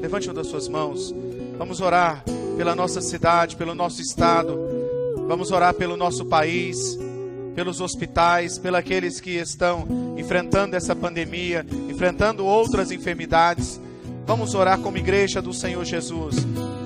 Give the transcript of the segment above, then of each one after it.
Levante uma das suas mãos. Vamos orar pela nossa cidade, pelo nosso estado. Vamos orar pelo nosso país, pelos hospitais, pelos que estão enfrentando essa pandemia, enfrentando outras enfermidades. Vamos orar como igreja do Senhor Jesus.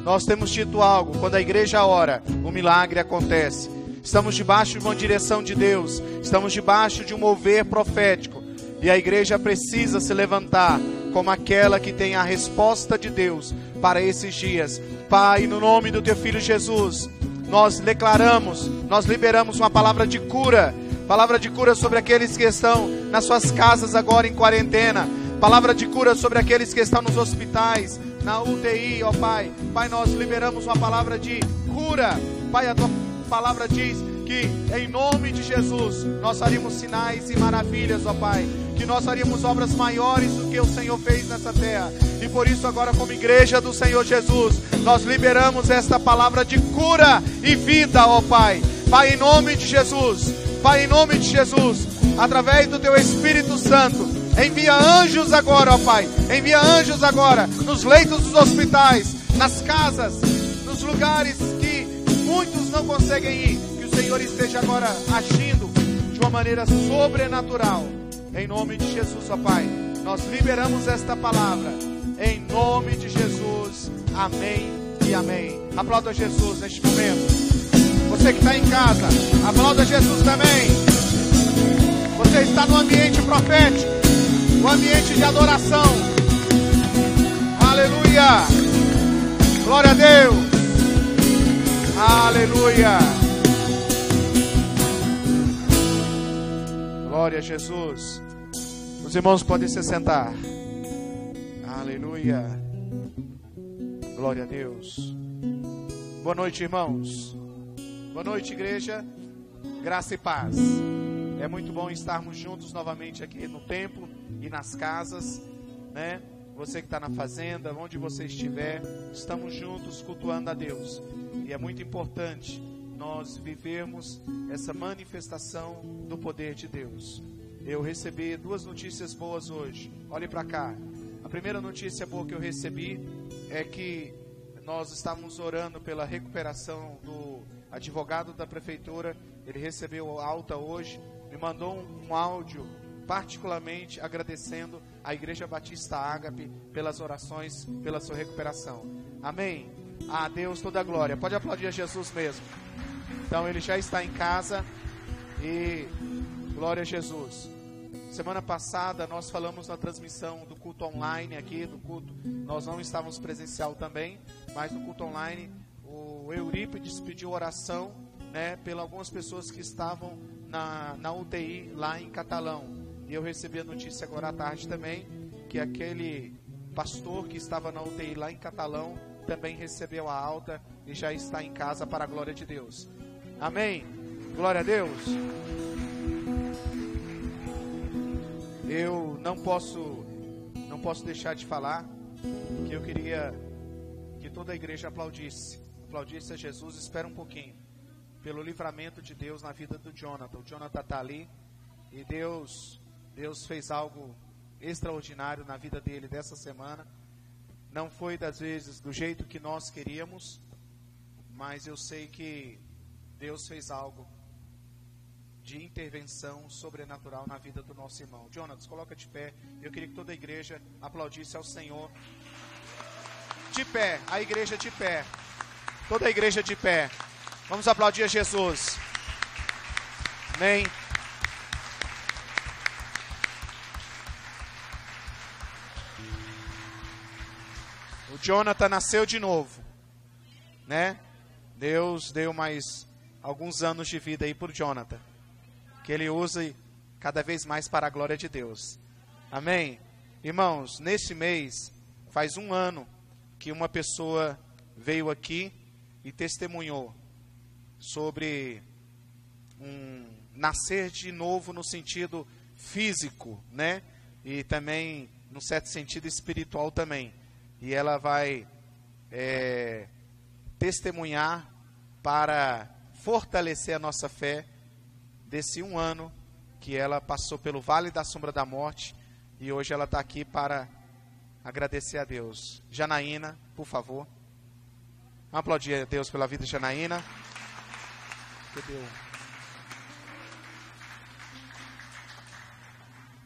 Nós temos dito algo, quando a igreja ora, o milagre acontece. Estamos debaixo de uma direção de Deus, estamos debaixo de um mover profético. E a igreja precisa se levantar como aquela que tem a resposta de Deus para esses dias. Pai, no nome do teu filho Jesus, nós declaramos, nós liberamos uma palavra de cura, palavra de cura sobre aqueles que estão nas suas casas agora em quarentena, palavra de cura sobre aqueles que estão nos hospitais, na UTI, ó Pai. Pai, nós liberamos uma palavra de cura. Pai, a tua palavra diz que em nome de Jesus nós faríamos sinais e maravilhas, ó Pai. Que nós faríamos obras maiores do que o Senhor fez nessa terra. E por isso, agora, como igreja do Senhor Jesus, nós liberamos esta palavra de cura e vida, ó Pai. Pai, em nome de Jesus, Pai, em nome de Jesus, através do Teu Espírito Santo, envia anjos agora, ó Pai. Envia anjos agora nos leitos dos hospitais, nas casas, nos lugares que muitos não conseguem ir. Que o Senhor esteja agora agindo de uma maneira sobrenatural. Em nome de Jesus, ó Pai, nós liberamos esta palavra. Em nome de Jesus. Amém e amém. Aplauda Jesus neste momento. Você que está em casa, aplauda Jesus também. Você está no ambiente profético, no ambiente de adoração. Aleluia. Glória a Deus. Aleluia. Glória a Jesus. Os irmãos podem se sentar. Aleluia. Glória a Deus. Boa noite, irmãos. Boa noite, igreja. Graça e paz. É muito bom estarmos juntos novamente aqui no templo e nas casas, né? Você que está na fazenda, onde você estiver, estamos juntos cultuando a Deus. E é muito importante nós vivermos essa manifestação do poder de Deus. Eu recebi duas notícias boas hoje. Olhe para cá. A primeira notícia boa que eu recebi é que nós estamos orando pela recuperação do advogado da prefeitura. Ele recebeu alta hoje, me mandou um, áudio particularmente agradecendo a Igreja Batista Ágape pelas orações, pela sua recuperação. Amém. A Deus toda a glória. Pode aplaudir a Jesus mesmo. Então ele já está em casa e glória a Jesus. Semana passada nós falamos na transmissão do culto online aqui, do culto. Nós não estávamos presencial também, mas no culto online o Eurípides pediu oração, né, pelas algumas pessoas que estavam na, na UTI lá em Catalão. E eu recebi a notícia agora à tarde também que aquele pastor que estava na UTI lá em Catalão também recebeu a alta e já está em casa para a glória de Deus. Amém. Glória a Deus. Eu não posso não posso deixar de falar que eu queria que toda a igreja aplaudisse. Aplaudisse a Jesus. Espera um pouquinho. Pelo livramento de Deus na vida do Jonathan. O Jonathan está ali e Deus Deus fez algo extraordinário na vida dele dessa semana. Não foi das vezes do jeito que nós queríamos, mas eu sei que Deus fez algo de intervenção sobrenatural na vida do nosso irmão. Jonas, coloca de pé. Eu queria que toda a igreja aplaudisse ao Senhor. De pé, a igreja de pé. Toda a igreja de pé. Vamos aplaudir a Jesus. Amém. O Jonathan nasceu de novo, né? Deus deu mais alguns anos de vida aí por Jonathan, que ele use cada vez mais para a glória de Deus. Amém. Irmãos, nesse mês faz um ano que uma pessoa veio aqui e testemunhou sobre um nascer de novo no sentido físico, né? E também no certo sentido espiritual também e ela vai é, testemunhar para fortalecer a nossa fé desse um ano que ela passou pelo vale da sombra da morte e hoje ela está aqui para agradecer a Deus. Janaína, por favor. Aplaudir a Deus pela vida de Janaína.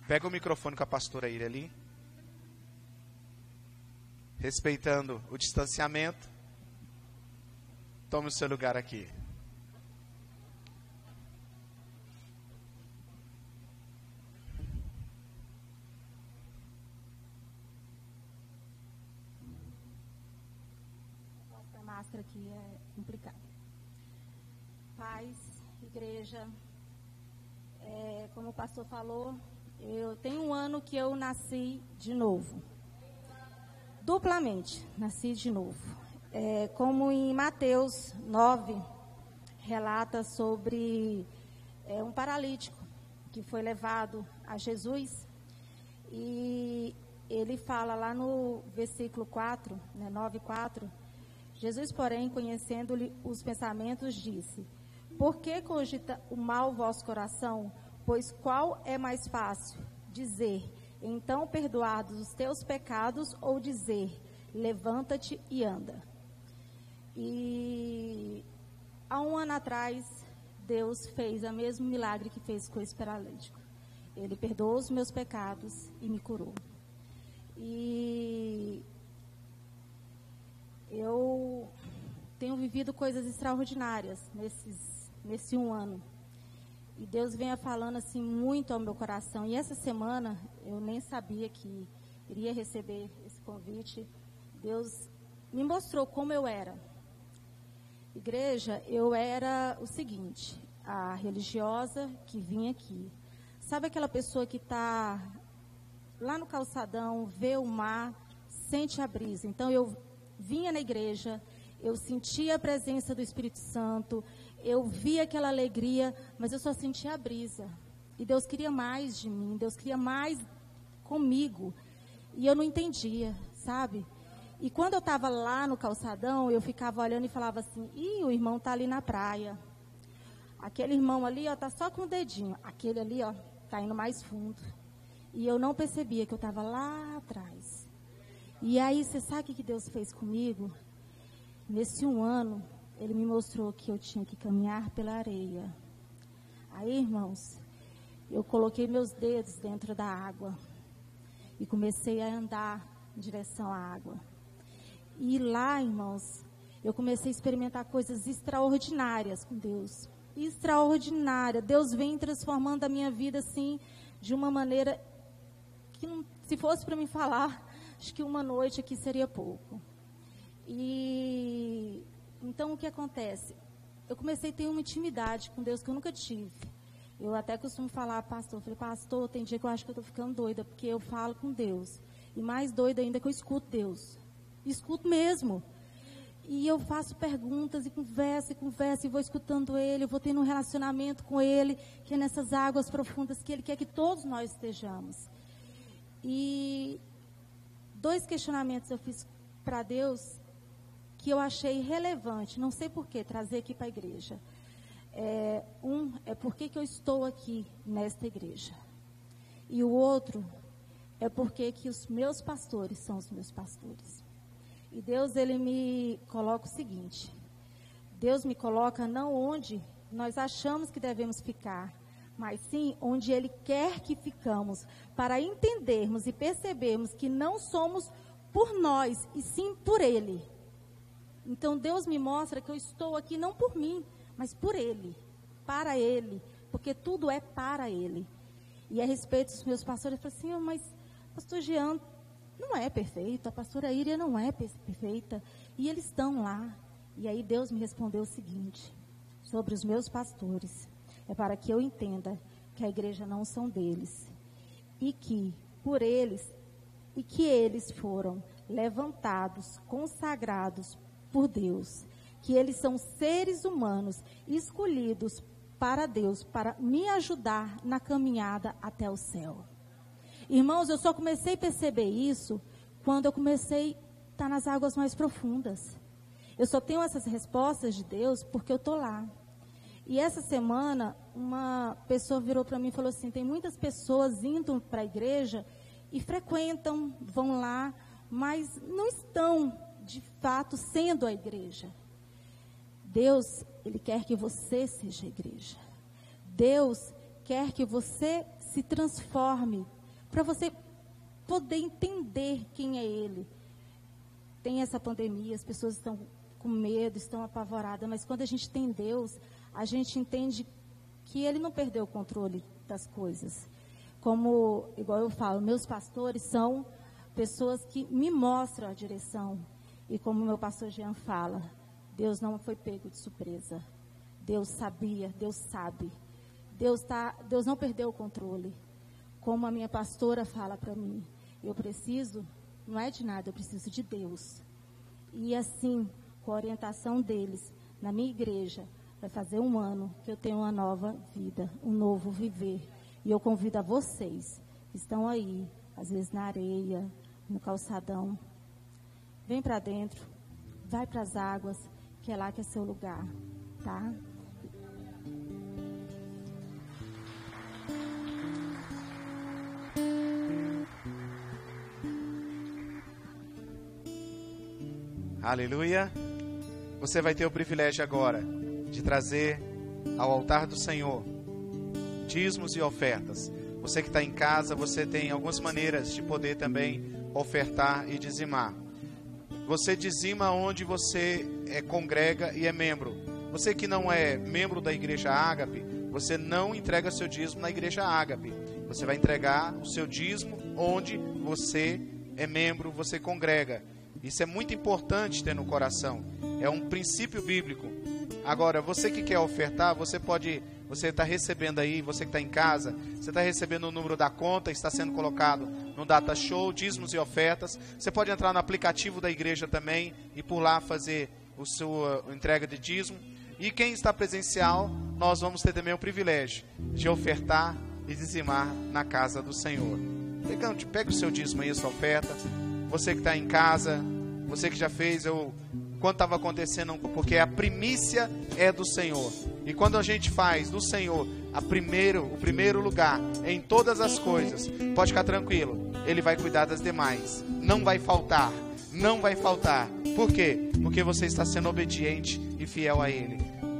Pega o microfone com a pastora Ira ali. Respeitando o distanciamento. Tome o seu lugar aqui. Máscara aqui é complicado. Paz, igreja, é, como o pastor falou, eu tenho um ano que eu nasci de novo. Duplamente, nasci de novo. É, como em Mateus 9, relata sobre é, um paralítico que foi levado a Jesus. E ele fala lá no versículo 4, né, 9, 4, Jesus, porém, conhecendo-lhe os pensamentos, disse: Por que cogita o mal o vosso coração? Pois qual é mais fácil? Dizer: Então perdoados os teus pecados, ou dizer: Levanta-te e anda. E há um ano atrás, Deus fez o mesmo milagre que fez com esse paralítico. Ele perdoou os meus pecados e me curou. E eu tenho vivido coisas extraordinárias nesses, nesse um ano. E Deus venha falando assim muito ao meu coração. E essa semana eu nem sabia que iria receber esse convite. Deus me mostrou como eu era. Igreja, eu era o seguinte: a religiosa que vinha aqui. Sabe aquela pessoa que está lá no calçadão, vê o mar, sente a brisa. Então eu vinha na igreja, eu sentia a presença do Espírito Santo, eu via aquela alegria, mas eu só sentia a brisa. E Deus queria mais de mim, Deus queria mais comigo. E eu não entendia, sabe? E quando eu estava lá no calçadão, eu ficava olhando e falava assim: ih, o irmão está ali na praia. Aquele irmão ali, ó, tá só com o dedinho. Aquele ali, ó, tá indo mais fundo. E eu não percebia que eu estava lá atrás. E aí, você sabe o que Deus fez comigo? Nesse um ano, Ele me mostrou que eu tinha que caminhar pela areia. Aí, irmãos, eu coloquei meus dedos dentro da água e comecei a andar em direção à água. E lá, irmãos, eu comecei a experimentar coisas extraordinárias com Deus. Extraordinária. Deus vem transformando a minha vida assim de uma maneira que não, se fosse para me falar, acho que uma noite aqui seria pouco. E então o que acontece? Eu comecei a ter uma intimidade com Deus que eu nunca tive. Eu até costumo falar, pastor, eu falei, pastor, tem dia que eu acho que eu estou ficando doida, porque eu falo com Deus. E mais doida ainda que eu escuto Deus. Escuto mesmo. E eu faço perguntas e converso e converso e vou escutando Ele, eu vou tendo um relacionamento com Ele, que é nessas águas profundas que Ele quer que todos nós estejamos. E dois questionamentos eu fiz para Deus que eu achei relevante, não sei por que, trazer aqui para a igreja. É, um é por que, que eu estou aqui nesta igreja. E o outro é porque que os meus pastores são os meus pastores. E Deus, ele me coloca o seguinte: Deus me coloca não onde nós achamos que devemos ficar, mas sim onde Ele quer que ficamos, para entendermos e percebermos que não somos por nós, e sim por Ele. Então Deus me mostra que eu estou aqui não por mim, mas por Ele, para Ele, porque tudo é para Ele. E a respeito dos meus pastores, eu falei assim, mas pastor Jean não é perfeito, a pastora Íria não é perfeita, e eles estão lá. E aí Deus me respondeu o seguinte, sobre os meus pastores é para que eu entenda que a igreja não são deles e que por eles e que eles foram levantados, consagrados por Deus, que eles são seres humanos escolhidos para Deus, para me ajudar na caminhada até o céu. Irmãos, eu só comecei a perceber isso quando eu comecei a estar nas águas mais profundas. Eu só tenho essas respostas de Deus porque eu estou lá. E essa semana, uma pessoa virou para mim e falou assim: tem muitas pessoas indo para a igreja e frequentam, vão lá, mas não estão de fato sendo a igreja. Deus, ele quer que você seja a igreja. Deus quer que você se transforme para você poder entender quem é ele. Tem essa pandemia, as pessoas estão com medo, estão apavoradas, mas quando a gente tem Deus, a gente entende que ele não perdeu o controle das coisas. Como, igual eu falo, meus pastores são pessoas que me mostram a direção. E como meu pastor Jean fala, Deus não foi pego de surpresa. Deus sabia, Deus sabe. Deus, tá, Deus não perdeu o controle. Como a minha pastora fala para mim, eu preciso, não é de nada, eu preciso de Deus. E assim, com a orientação deles, na minha igreja, vai fazer um ano que eu tenho uma nova vida, um novo viver. E eu convido a vocês que estão aí, às vezes na areia, no calçadão, vem para dentro, vai para as águas, que é lá que é seu lugar, tá? Aleluia. Você vai ter o privilégio agora de trazer ao altar do Senhor dízimos e ofertas. Você que está em casa, você tem algumas maneiras de poder também ofertar e dizimar. Você dizima onde você é, congrega e é membro. Você que não é membro da igreja Ágape, você não entrega seu dízimo na igreja Ágape. Você vai entregar o seu dízimo onde você é membro, você congrega. Isso é muito importante ter no coração. É um princípio bíblico. Agora, você que quer ofertar, você pode, você está recebendo aí, você que está em casa, você está recebendo o número da conta, está sendo colocado no Data Show, dízimos e ofertas. Você pode entrar no aplicativo da igreja também e por lá fazer o sua entrega de dízimo. E quem está presencial, nós vamos ter também o privilégio de ofertar e dizimar na casa do Senhor. Pegando, pega o seu dízimo aí, a sua oferta. Você que está em casa, você que já fez, eu quando estava acontecendo, porque a primícia é do Senhor. E quando a gente faz do Senhor a primeiro, o primeiro lugar em todas as coisas, pode ficar tranquilo, Ele vai cuidar das demais. Não vai faltar, não vai faltar. Por quê? Porque você está sendo obediente e fiel a Ele.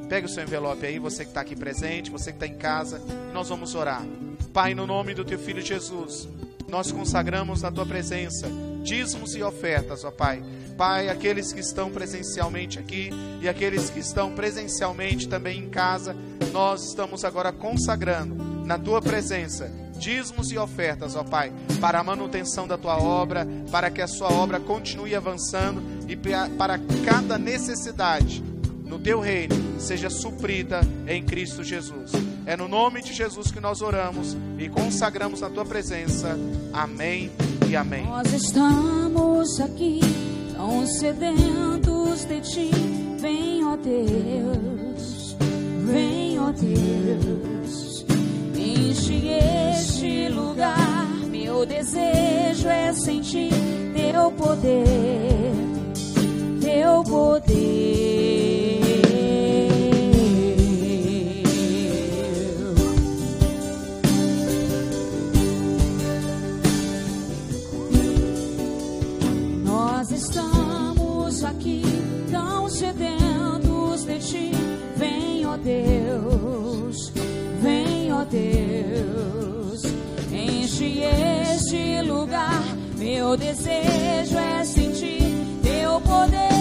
Pega o seu envelope aí, você que está aqui presente, você que está em casa, nós vamos orar. Pai, no nome do Teu Filho Jesus, nós consagramos na Tua presença dízimos e ofertas, ó Pai. Pai, aqueles que estão presencialmente aqui e aqueles que estão presencialmente também em casa, nós estamos agora consagrando na tua presença dízimos e ofertas, ó Pai, para a manutenção da tua obra, para que a sua obra continue avançando e para cada necessidade no teu reino seja suprida em Cristo Jesus. É no nome de Jesus que nós oramos e consagramos na tua presença. Amém e amém. Nós estamos aqui tão sedentos de ti. Vem, ó Deus, vem, ó Deus, enche este lugar. Meu desejo é sentir teu poder, teu poder. Deus, enche este lugar. Meu desejo é sentir teu poder.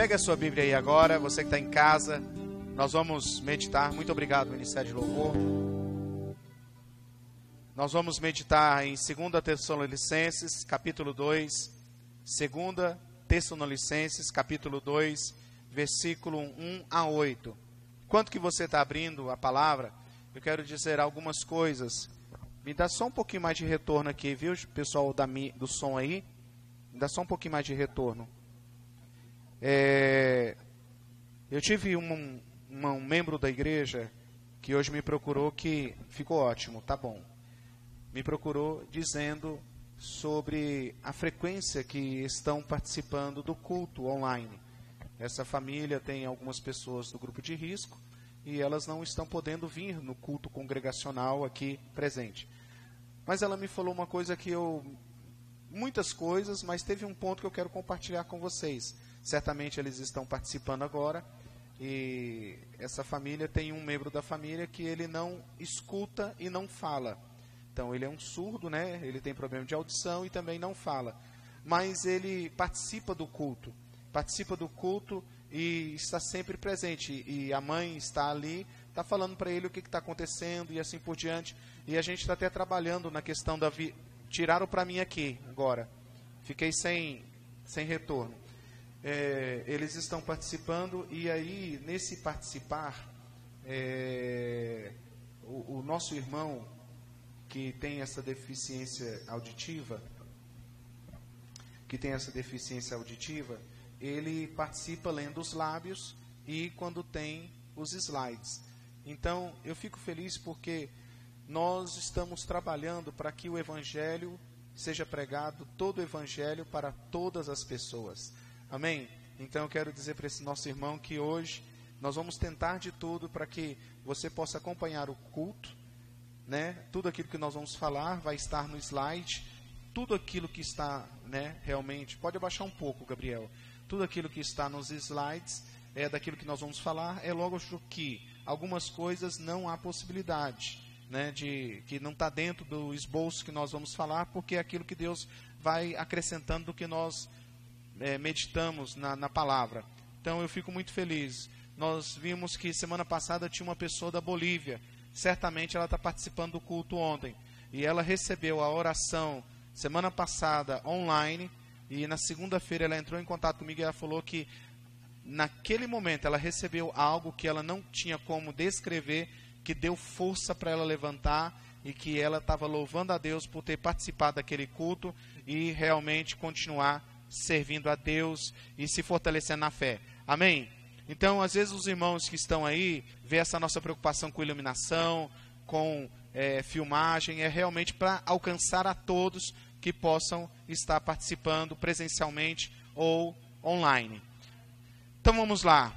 Pega a sua Bíblia aí agora, você que está em casa. Nós vamos meditar. Muito obrigado, Ministério de Louvor. Nós vamos meditar em 2 Tessalonicenses, capítulo 2, 2 Tessalonicenses, capítulo 2, versículo 1 a 8. Enquanto que você está abrindo a palavra, eu quero dizer algumas coisas. Me dá só um pouquinho mais de retorno aqui, viu, pessoal da, do som aí? Me dá só um pouquinho mais de retorno. É, eu tive um, um, um membro da igreja que hoje me procurou que ficou ótimo, tá bom. Me procurou dizendo sobre a frequência que estão participando do culto online. Essa família tem algumas pessoas do grupo de risco e elas não estão podendo vir no culto congregacional aqui presente. Mas ela me falou uma coisa que eu muitas coisas, mas teve um ponto que eu quero compartilhar com vocês. Certamente eles estão participando agora e essa família tem um membro da família que ele não escuta e não fala. Então ele é um surdo, né? Ele tem problema de audição e também não fala. Mas ele participa do culto. Participa do culto e está sempre presente. E a mãe está ali, está falando para ele o que está acontecendo e assim por diante. E a gente está até trabalhando na questão da. Vi... Tiraram para mim aqui agora. Fiquei sem, sem retorno é, eles estão participando e aí nesse participar é, o, o, nosso irmão que tem essa deficiência auditiva que tem essa deficiência auditiva ele participa lendo os lábios e quando tem os slides. Então eu fico feliz porque nós estamos trabalhando para que o evangelho seja pregado todo o evangelho para todas as pessoas Amém? Então eu quero dizer para esse nosso irmão que hoje nós vamos tentar de tudo para que você possa acompanhar o culto, né? Tudo aquilo que nós vamos falar vai estar no slide, tudo aquilo que está, né, realmente, pode abaixar um pouco, Gabriel. Tudo aquilo que está nos slides é daquilo que nós vamos falar, é logo que algumas coisas não há possibilidade, né, de que não está dentro do esboço que nós vamos falar, porque é aquilo que Deus vai acrescentando do que nós é, meditamos na, na palavra. Então eu fico muito feliz. Nós vimos que semana passada tinha uma pessoa da Bolívia. Certamente ela está participando do culto ontem. E ela recebeu a oração semana passada online. E na segunda-feira ela entrou em contato comigo e ela falou que naquele momento ela recebeu algo que ela não tinha como descrever, que deu força para ela levantar e que ela estava louvando a Deus por ter participado daquele culto e realmente continuar servindo a Deus e se fortalecendo na fé. Amém? Então, às vezes, os irmãos que estão aí vê essa nossa preocupação com iluminação, com é, filmagem, é realmente para alcançar a todos que possam estar participando presencialmente ou online. Então vamos lá.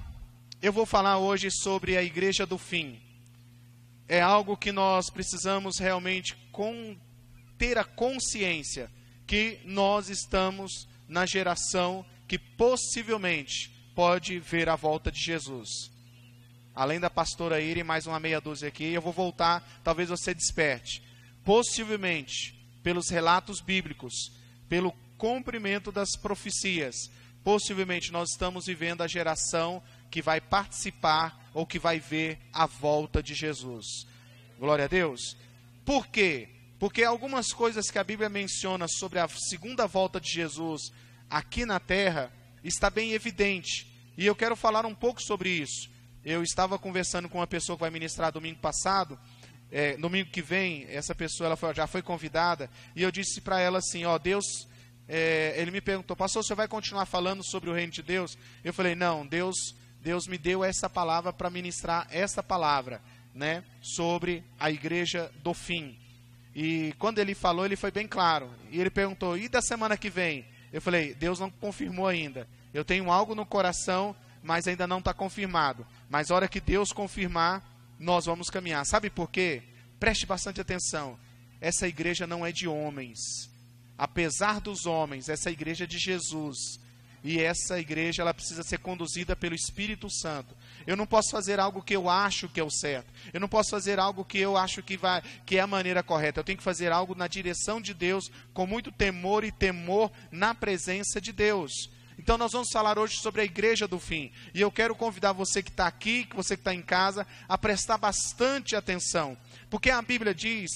Eu vou falar hoje sobre a igreja do fim. É algo que nós precisamos realmente com, ter a consciência que nós estamos na geração que possivelmente pode ver a volta de Jesus. Além da pastora Ira e mais uma meia dúzia aqui, eu vou voltar, talvez você desperte. Possivelmente, pelos relatos bíblicos, pelo cumprimento das profecias, possivelmente nós estamos vivendo a geração que vai participar ou que vai ver a volta de Jesus. Glória a Deus. Por quê? Porque algumas coisas que a Bíblia menciona sobre a segunda volta de Jesus aqui na terra está bem evidente. E eu quero falar um pouco sobre isso. Eu estava conversando com uma pessoa que vai ministrar domingo passado, é, domingo que vem, essa pessoa ela foi, já foi convidada, e eu disse para ela assim: Ó, Deus, é, ele me perguntou, pastor, você vai continuar falando sobre o reino de Deus? Eu falei: Não, Deus, Deus me deu essa palavra para ministrar essa palavra, né, sobre a igreja do fim. E quando ele falou, ele foi bem claro. E ele perguntou: e da semana que vem? Eu falei: Deus não confirmou ainda. Eu tenho algo no coração, mas ainda não está confirmado. Mas a hora que Deus confirmar, nós vamos caminhar. Sabe por quê? Preste bastante atenção. Essa igreja não é de homens. Apesar dos homens, essa igreja é de Jesus. E essa igreja ela precisa ser conduzida pelo Espírito Santo. Eu não posso fazer algo que eu acho que é o certo. Eu não posso fazer algo que eu acho que vai que é a maneira correta. Eu tenho que fazer algo na direção de Deus, com muito temor e temor na presença de Deus. Então nós vamos falar hoje sobre a igreja do fim. E eu quero convidar você que está aqui, que você que está em casa, a prestar bastante atenção. Porque a Bíblia diz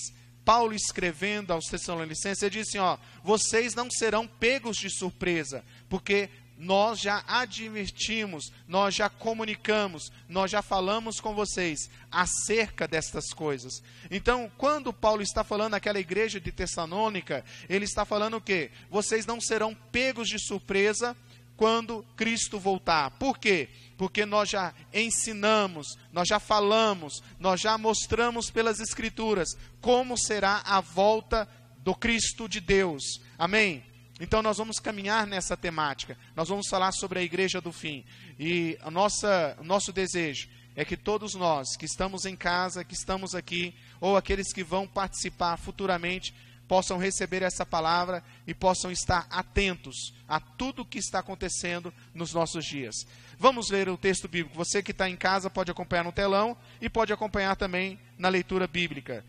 Paulo escrevendo aos Tessalonicenses, ele disse: ó, vocês não serão pegos de surpresa, porque nós já advertimos, nós já comunicamos, nós já falamos com vocês acerca destas coisas. Então, quando Paulo está falando àquela igreja de Tessalônica, ele está falando o quê? Vocês não serão pegos de surpresa quando Cristo voltar. Por quê? Porque nós já ensinamos, nós já falamos, nós já mostramos pelas Escrituras como será a volta do Cristo de Deus. Amém? Então nós vamos caminhar nessa temática. Nós vamos falar sobre a igreja do fim. E a nossa, o nosso desejo é que todos nós que estamos em casa, que estamos aqui, ou aqueles que vão participar futuramente, possam receber essa palavra e possam estar atentos a tudo o que está acontecendo nos nossos dias. Vamos ler o texto bíblico. Você que está em casa pode acompanhar no telão e pode acompanhar também na leitura bíblica.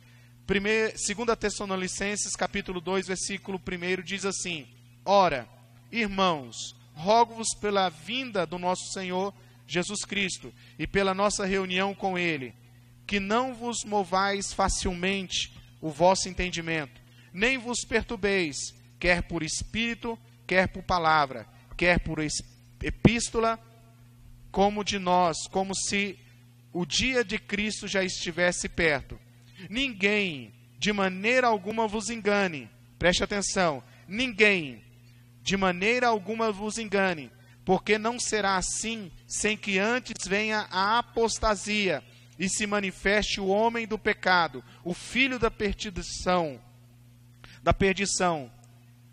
2 Tessalonicenses, capítulo 2, versículo 1, diz assim: Ora, irmãos, rogo-vos pela vinda do nosso Senhor Jesus Cristo e pela nossa reunião com Ele, que não vos movais facilmente o vosso entendimento, nem vos perturbeis, quer por espírito, quer por palavra, quer por epístola, como de nós, como se o dia de Cristo já estivesse perto. Ninguém, de maneira alguma, vos engane. Preste atenção: ninguém de maneira alguma vos engane, porque não será assim sem que antes venha a apostasia e se manifeste o homem do pecado, o filho da perdição, da perdição,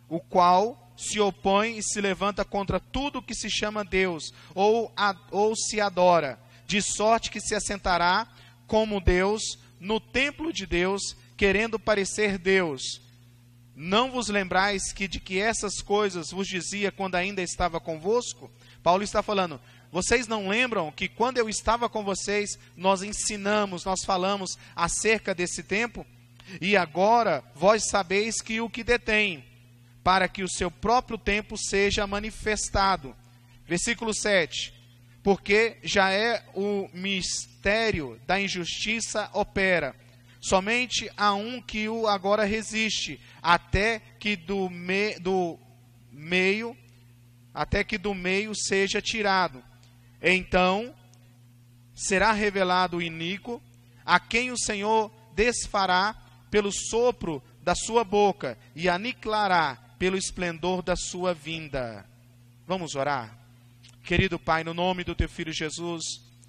o qual se opõe e se levanta contra tudo que se chama Deus ou, a, ou se adora, de sorte que se assentará como Deus no templo de Deus, querendo parecer Deus não vos lembrais que de que essas coisas vos dizia quando ainda estava convosco? Paulo está falando, vocês não lembram que quando eu estava com vocês, nós ensinamos, nós falamos acerca desse tempo? E agora vós sabeis que o que detém, para que o seu próprio tempo seja manifestado. Versículo 7. Porque já é o mistério da injustiça opera Somente há um que o agora resiste, até que do, me, do meio, até que do meio seja tirado. Então será revelado o iníquo, a quem o Senhor desfará pelo sopro da sua boca e aniquilará pelo esplendor da sua vinda. Vamos orar? Querido Pai, no nome do teu filho Jesus,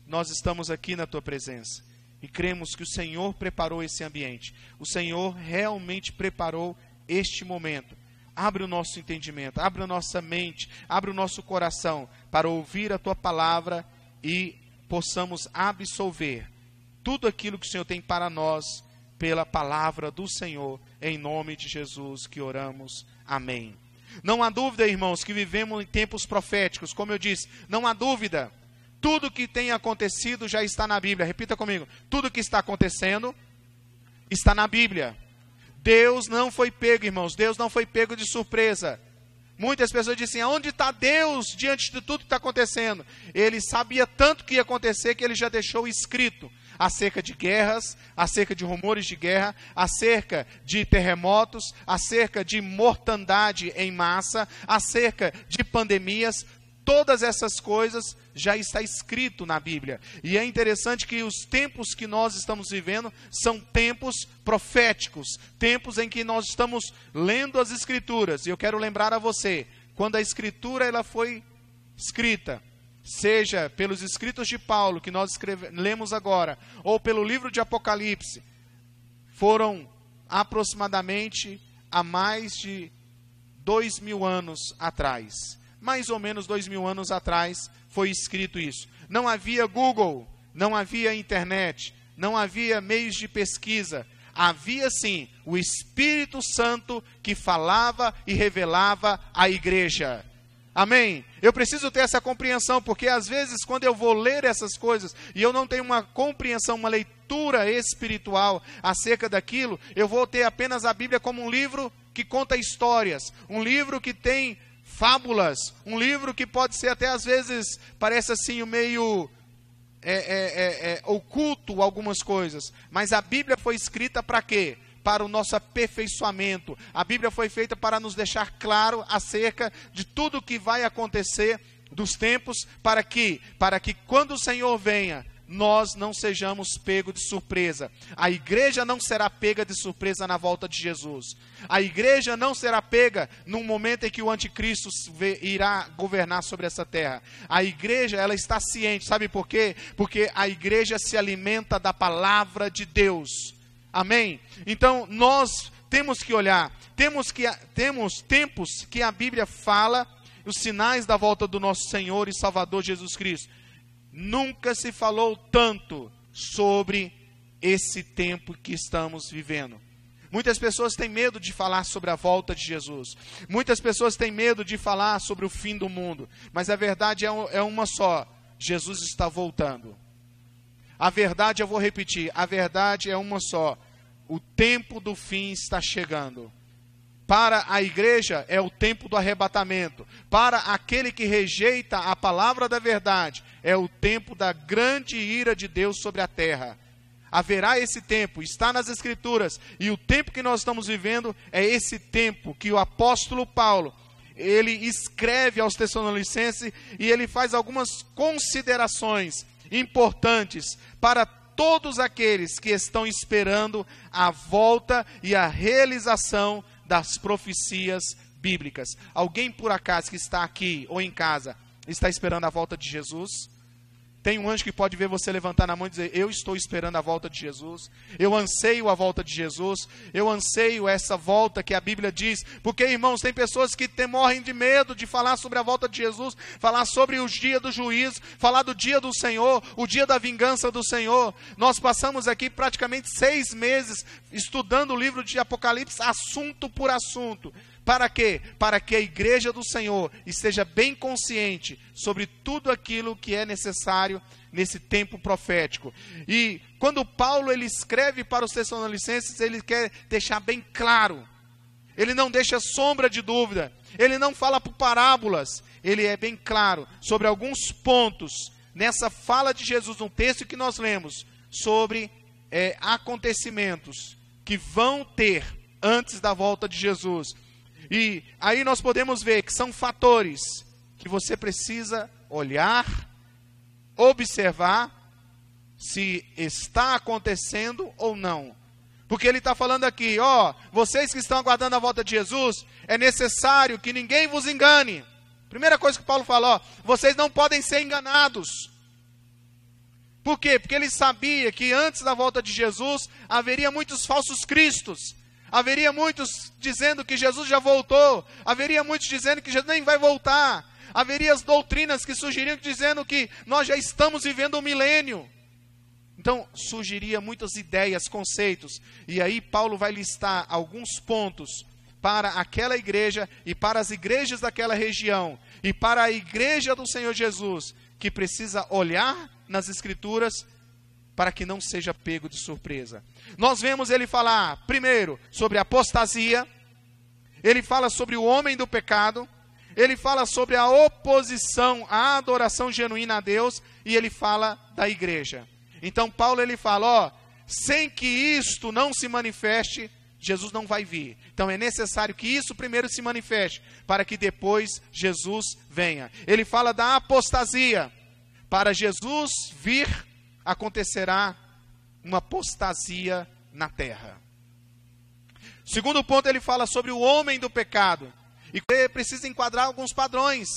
nós estamos aqui na tua presença e cremos que o Senhor preparou esse ambiente. O Senhor realmente preparou este momento. Abre o nosso entendimento, abre a nossa mente, abre o nosso coração para ouvir a tua palavra e possamos absolver tudo aquilo que o Senhor tem para nós pela palavra do Senhor, em nome de Jesus que oramos. Amém. Não há dúvida, irmãos, que vivemos em tempos proféticos, como eu disse, não há dúvida tudo que tem acontecido já está na Bíblia. Repita comigo. Tudo que está acontecendo está na Bíblia. Deus não foi pego, irmãos. Deus não foi pego de surpresa. Muitas pessoas dizem: onde está Deus diante de tudo que está acontecendo? Ele sabia tanto que ia acontecer que ele já deixou escrito acerca de guerras, acerca de rumores de guerra, acerca de terremotos, acerca de mortandade em massa, acerca de pandemias. Todas essas coisas já está escrito na Bíblia. E é interessante que os tempos que nós estamos vivendo são tempos proféticos, tempos em que nós estamos lendo as escrituras. E eu quero lembrar a você, quando a escritura ela foi escrita, seja pelos escritos de Paulo que nós escreve, lemos agora, ou pelo livro de Apocalipse, foram aproximadamente há mais de dois mil anos atrás mais ou menos dois mil anos atrás, foi escrito isso. Não havia Google, não havia internet, não havia meios de pesquisa. Havia sim o Espírito Santo que falava e revelava à igreja. Amém? Eu preciso ter essa compreensão, porque às vezes, quando eu vou ler essas coisas e eu não tenho uma compreensão, uma leitura espiritual acerca daquilo, eu vou ter apenas a Bíblia como um livro que conta histórias, um livro que tem fábulas, um livro que pode ser até às vezes, parece assim, meio é, é, é, é, oculto algumas coisas, mas a Bíblia foi escrita para quê? para o nosso aperfeiçoamento. A Bíblia foi feita para nos deixar claro acerca de tudo o que vai acontecer dos tempos, para que, para que quando o Senhor venha, nós não sejamos pegos de surpresa. A igreja não será pega de surpresa na volta de Jesus. A igreja não será pega num momento em que o anticristo irá governar sobre essa terra. A igreja, ela está ciente, sabe por quê? Porque a igreja se alimenta da palavra de Deus. Amém? Então, nós temos que olhar, temos que temos tempos que a Bíblia fala os sinais da volta do nosso Senhor e Salvador Jesus Cristo. Nunca se falou tanto sobre esse tempo que estamos vivendo. Muitas pessoas têm medo de falar sobre a volta de Jesus. Muitas pessoas têm medo de falar sobre o fim do mundo. Mas a verdade é, é uma só: Jesus está voltando. A verdade, eu vou repetir: a verdade é uma só. O tempo do fim está chegando. Para a igreja é o tempo do arrebatamento. Para aquele que rejeita a palavra da verdade, é o tempo da grande ira de Deus sobre a terra. Haverá esse tempo, está nas Escrituras, e o tempo que nós estamos vivendo é esse tempo que o apóstolo Paulo ele escreve aos Tessalonicenses e ele faz algumas considerações importantes para todos aqueles que estão esperando a volta e a realização das profecias bíblicas. Alguém por acaso que está aqui ou em casa está esperando a volta de Jesus? Tem um anjo que pode ver você levantar na mão e dizer: Eu estou esperando a volta de Jesus. Eu anseio a volta de Jesus. Eu anseio essa volta que a Bíblia diz. Porque, irmãos, tem pessoas que tem, morrem de medo de falar sobre a volta de Jesus, falar sobre o dia do juízo, falar do dia do Senhor, o dia da vingança do Senhor. Nós passamos aqui praticamente seis meses estudando o livro de Apocalipse, assunto por assunto. Para quê? Para que a igreja do Senhor esteja bem consciente sobre tudo aquilo que é necessário nesse tempo profético. E quando Paulo ele escreve para os Tessalonicenses, ele quer deixar bem claro. Ele não deixa sombra de dúvida. Ele não fala por parábolas. Ele é bem claro sobre alguns pontos nessa fala de Jesus, um texto que nós lemos sobre é, acontecimentos que vão ter antes da volta de Jesus. E aí nós podemos ver que são fatores que você precisa olhar, observar se está acontecendo ou não. Porque ele está falando aqui, ó, vocês que estão aguardando a volta de Jesus, é necessário que ninguém vos engane. Primeira coisa que Paulo fala, ó, vocês não podem ser enganados. Por quê? Porque ele sabia que antes da volta de Jesus haveria muitos falsos cristos, Haveria muitos dizendo que Jesus já voltou. Haveria muitos dizendo que Jesus nem vai voltar. Haveria as doutrinas que surgiriam dizendo que nós já estamos vivendo o um milênio. Então, surgiria muitas ideias, conceitos. E aí Paulo vai listar alguns pontos para aquela igreja e para as igrejas daquela região e para a igreja do Senhor Jesus, que precisa olhar nas escrituras para que não seja pego de surpresa. Nós vemos ele falar, primeiro, sobre apostasia, ele fala sobre o homem do pecado, ele fala sobre a oposição à adoração genuína a Deus e ele fala da igreja. Então Paulo ele fala, ó, sem que isto não se manifeste, Jesus não vai vir. Então é necessário que isso primeiro se manifeste, para que depois Jesus venha. Ele fala da apostasia. Para Jesus vir, acontecerá uma apostasia na terra. Segundo ponto, ele fala sobre o homem do pecado. E precisa enquadrar alguns padrões.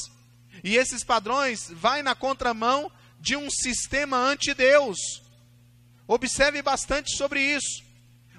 E esses padrões vai na contramão de um sistema anti-Deus. Observe bastante sobre isso.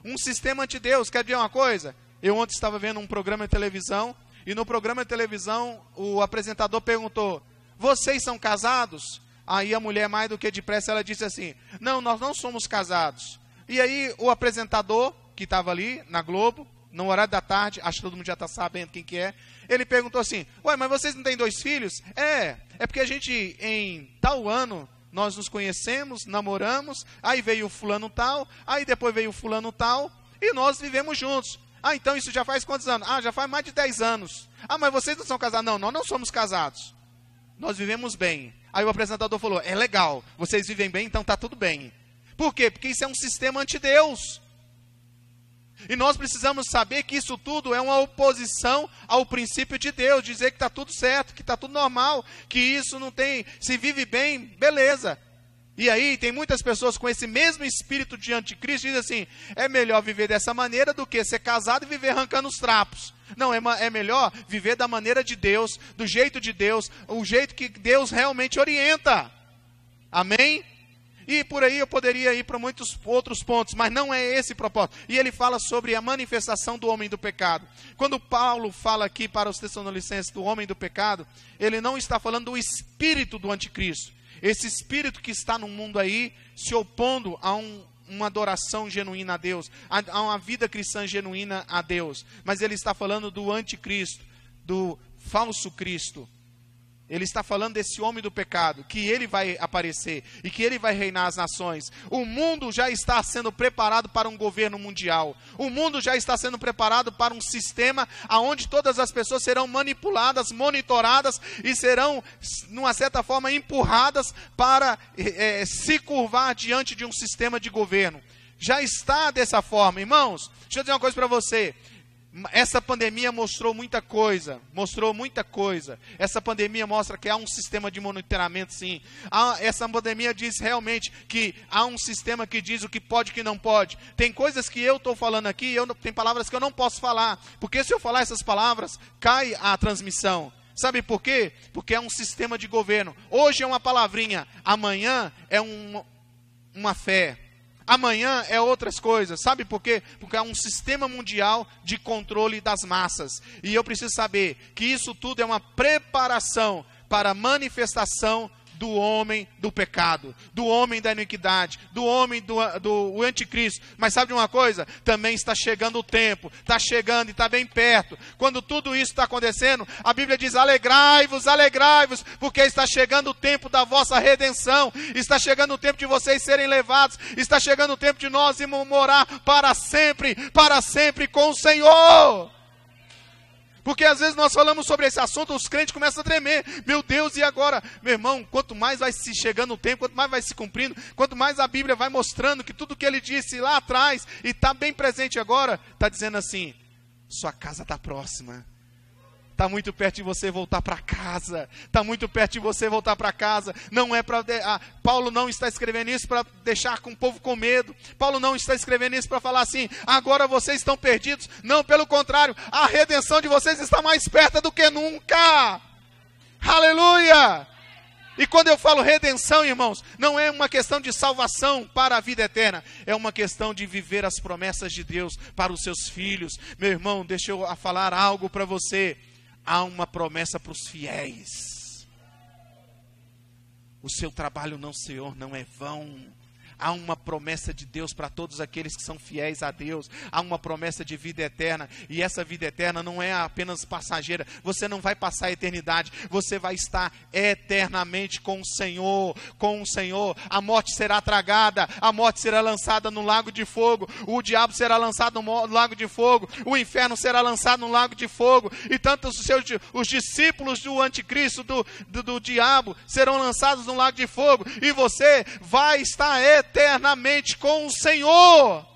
Um sistema anti-Deus. Quer dizer uma coisa? Eu ontem estava vendo um programa de televisão e no programa de televisão o apresentador perguntou: "Vocês são casados?" Aí a mulher, mais do que depressa, ela disse assim: Não, nós não somos casados. E aí o apresentador, que estava ali na Globo, no horário da tarde, acho que todo mundo já está sabendo quem que é, ele perguntou assim: Ué, mas vocês não têm dois filhos? É, é porque a gente, em tal ano, nós nos conhecemos, namoramos, aí veio o fulano tal, aí depois veio o fulano tal, e nós vivemos juntos. Ah, então isso já faz quantos anos? Ah, já faz mais de 10 anos. Ah, mas vocês não são casados? Não, nós não somos casados. Nós vivemos bem. Aí o apresentador falou: é legal, vocês vivem bem, então tá tudo bem. Por quê? Porque isso é um sistema anti-Deus. E nós precisamos saber que isso tudo é uma oposição ao princípio de Deus, dizer que está tudo certo, que está tudo normal, que isso não tem, se vive bem, beleza. E aí tem muitas pessoas com esse mesmo espírito de anticristo dizem assim: é melhor viver dessa maneira do que ser casado e viver arrancando os trapos. Não, é, é melhor viver da maneira de Deus, do jeito de Deus, o jeito que Deus realmente orienta. Amém? E por aí eu poderia ir para muitos outros pontos, mas não é esse o propósito. E ele fala sobre a manifestação do homem do pecado. Quando Paulo fala aqui para os Tessalonicenses do homem do pecado, ele não está falando do espírito do anticristo. Esse espírito que está no mundo aí, se opondo a um, uma adoração genuína a Deus, a, uma vida cristã genuína a Deus. Mas ele está falando do anticristo, do falso Cristo ele está falando desse homem do pecado, que ele vai aparecer e que ele vai reinar as nações. O mundo já está sendo preparado para um governo mundial. O mundo já está sendo preparado para um sistema onde todas as pessoas serão manipuladas, monitoradas e serão, numa certa forma, empurradas para é, se curvar diante de um sistema de governo. Já está dessa forma, irmãos. Deixa eu dizer uma coisa para você. Essa pandemia mostrou muita coisa, mostrou muita coisa. Essa pandemia mostra que há um sistema de monitoramento, sim. Há, essa pandemia diz realmente que há um sistema que diz o que pode e o que não pode. Tem coisas que eu estou falando aqui, eu, tem palavras que eu não posso falar, porque se eu falar essas palavras, cai a transmissão. Sabe por quê? Porque é um sistema de governo. Hoje é uma palavrinha, amanhã é um, uma fé amanhã é outras coisas. Sabe por quê? Porque é um sistema mundial de controle das massas. E eu preciso saber que isso tudo é uma preparação para a manifestação do homem do pecado, do homem da iniquidade, do homem do, do anticristo. Mas sabe de uma coisa? Também está chegando o tempo, está chegando e está bem perto. Quando tudo isso está acontecendo, a Bíblia diz: alegrai-vos, alegrai-vos, porque está chegando o tempo da vossa redenção, está chegando o tempo de vocês serem levados, está chegando o tempo de nós irmos morar para sempre, para sempre com o Senhor. Porque às vezes nós falamos sobre esse assunto, os crentes começam a tremer. Meu Deus, e agora? Meu irmão, quanto mais vai se chegando o tempo, quanto mais vai se cumprindo, quanto mais a Bíblia vai mostrando que tudo que ele disse lá atrás e está bem presente agora, está dizendo assim: sua casa está próxima. Está muito perto de você voltar para casa. Está muito perto de você voltar para casa. Não é para. Ah, Paulo não está escrevendo isso para deixar com o povo com medo. Paulo não está escrevendo isso para falar assim, agora vocês estão perdidos. Não, pelo contrário, a redenção de vocês está mais perto do que nunca. Aleluia! E quando eu falo redenção, irmãos, não é uma questão de salvação para a vida eterna, é uma questão de viver as promessas de Deus para os seus filhos. Meu irmão, deixa eu falar algo para você há uma promessa para os fiéis. O seu trabalho não, Senhor, não é vão. Há uma promessa de Deus para todos aqueles que são fiéis a Deus. Há uma promessa de vida eterna. E essa vida eterna não é apenas passageira. Você não vai passar a eternidade. Você vai estar eternamente com o Senhor. Com o Senhor. A morte será tragada. A morte será lançada no lago de fogo. O diabo será lançado no lago de fogo. O inferno será lançado no lago de fogo. E tanto os, seus, os discípulos do anticristo, do, do, do diabo, serão lançados no lago de fogo. E você vai estar eternamente eternamente com o Senhor.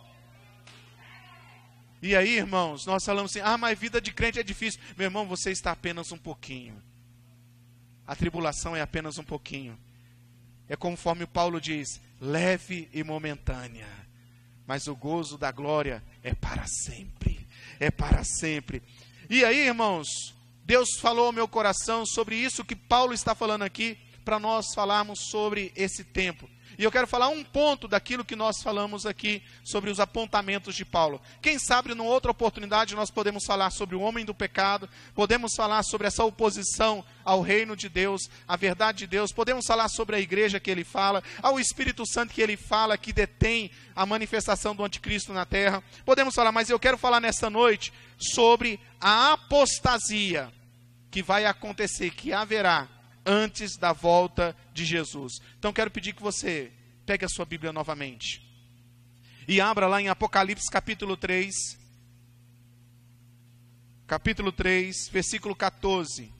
E aí, irmãos, nós falamos assim: ah, mas vida de crente é difícil. Meu irmão, você está apenas um pouquinho. A tribulação é apenas um pouquinho. É conforme Paulo diz: leve e momentânea. Mas o gozo da glória é para sempre. É para sempre. E aí, irmãos, Deus falou ao meu coração sobre isso que Paulo está falando aqui, para nós falarmos sobre esse tempo. E eu quero falar um ponto daquilo que nós falamos aqui sobre os apontamentos de Paulo. Quem sabe, numa outra oportunidade, nós podemos falar sobre o homem do pecado, podemos falar sobre essa oposição ao reino de Deus, à verdade de Deus, podemos falar sobre a igreja que ele fala, ao Espírito Santo que ele fala, que detém a manifestação do anticristo na terra. Podemos falar, mas eu quero falar nesta noite sobre a apostasia que vai acontecer, que haverá antes da volta de Jesus. Então quero pedir que você pegue a sua Bíblia novamente e abra lá em Apocalipse capítulo 3, capítulo 3, versículo 14.